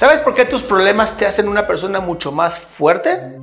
¿Sabes por qué tus problemas te hacen una persona mucho más fuerte?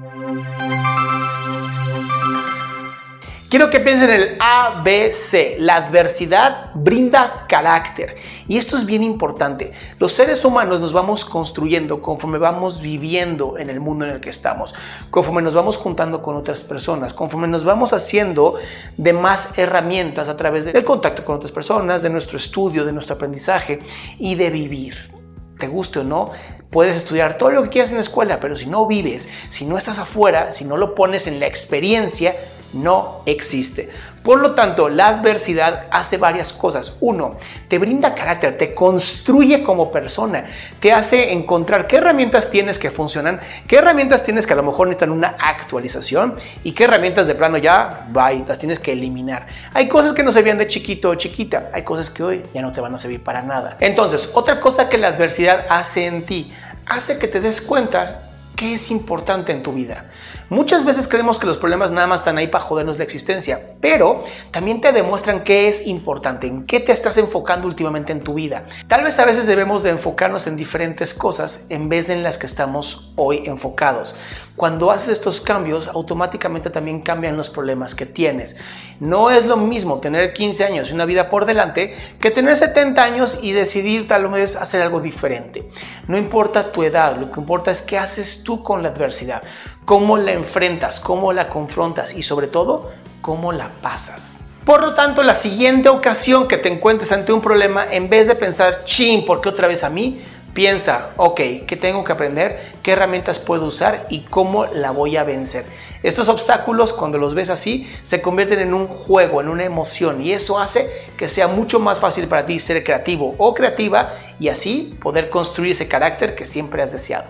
Quiero que piensen en el ABC. La adversidad brinda carácter. Y esto es bien importante. Los seres humanos nos vamos construyendo conforme vamos viviendo en el mundo en el que estamos, conforme nos vamos juntando con otras personas, conforme nos vamos haciendo de más herramientas a través del contacto con otras personas, de nuestro estudio, de nuestro aprendizaje y de vivir te guste o no, puedes estudiar todo lo que quieras en la escuela, pero si no vives, si no estás afuera, si no lo pones en la experiencia, no existe. Por lo tanto, la adversidad hace varias cosas. Uno, te brinda carácter, te construye como persona, te hace encontrar qué herramientas tienes que funcionan, qué herramientas tienes que a lo mejor necesitan una actualización y qué herramientas de plano ya, bye, las tienes que eliminar. Hay cosas que no servían de chiquito o chiquita, hay cosas que hoy ya no te van a servir para nada. Entonces, otra cosa que la adversidad hace en ti, hace que te des cuenta qué es importante en tu vida. Muchas veces creemos que los problemas nada más están ahí para jodernos la existencia, pero también te demuestran qué es importante, en qué te estás enfocando últimamente en tu vida. Tal vez a veces debemos de enfocarnos en diferentes cosas en vez de en las que estamos hoy enfocados. Cuando haces estos cambios, automáticamente también cambian los problemas que tienes. No es lo mismo tener 15 años y una vida por delante que tener 70 años y decidir tal vez hacer algo diferente. No importa tu edad, lo que importa es qué haces tú con la adversidad, cómo la enfrentas, cómo la confrontas y sobre todo, cómo la pasas. Por lo tanto, la siguiente ocasión que te encuentres ante un problema, en vez de pensar, chin, ¿por qué otra vez a mí? Piensa, ok, ¿qué tengo que aprender? ¿Qué herramientas puedo usar? ¿Y cómo la voy a vencer? Estos obstáculos, cuando los ves así, se convierten en un juego, en una emoción. Y eso hace que sea mucho más fácil para ti ser creativo o creativa y así poder construir ese carácter que siempre has deseado.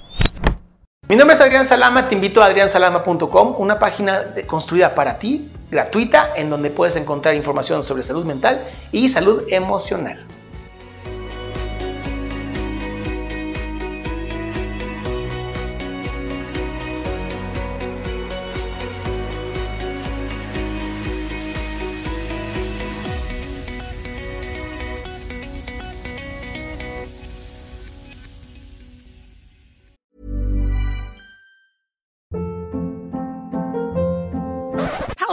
Mi nombre es Adrián Salama, te invito a adriansalama.com, una página construida para ti, gratuita, en donde puedes encontrar información sobre salud mental y salud emocional.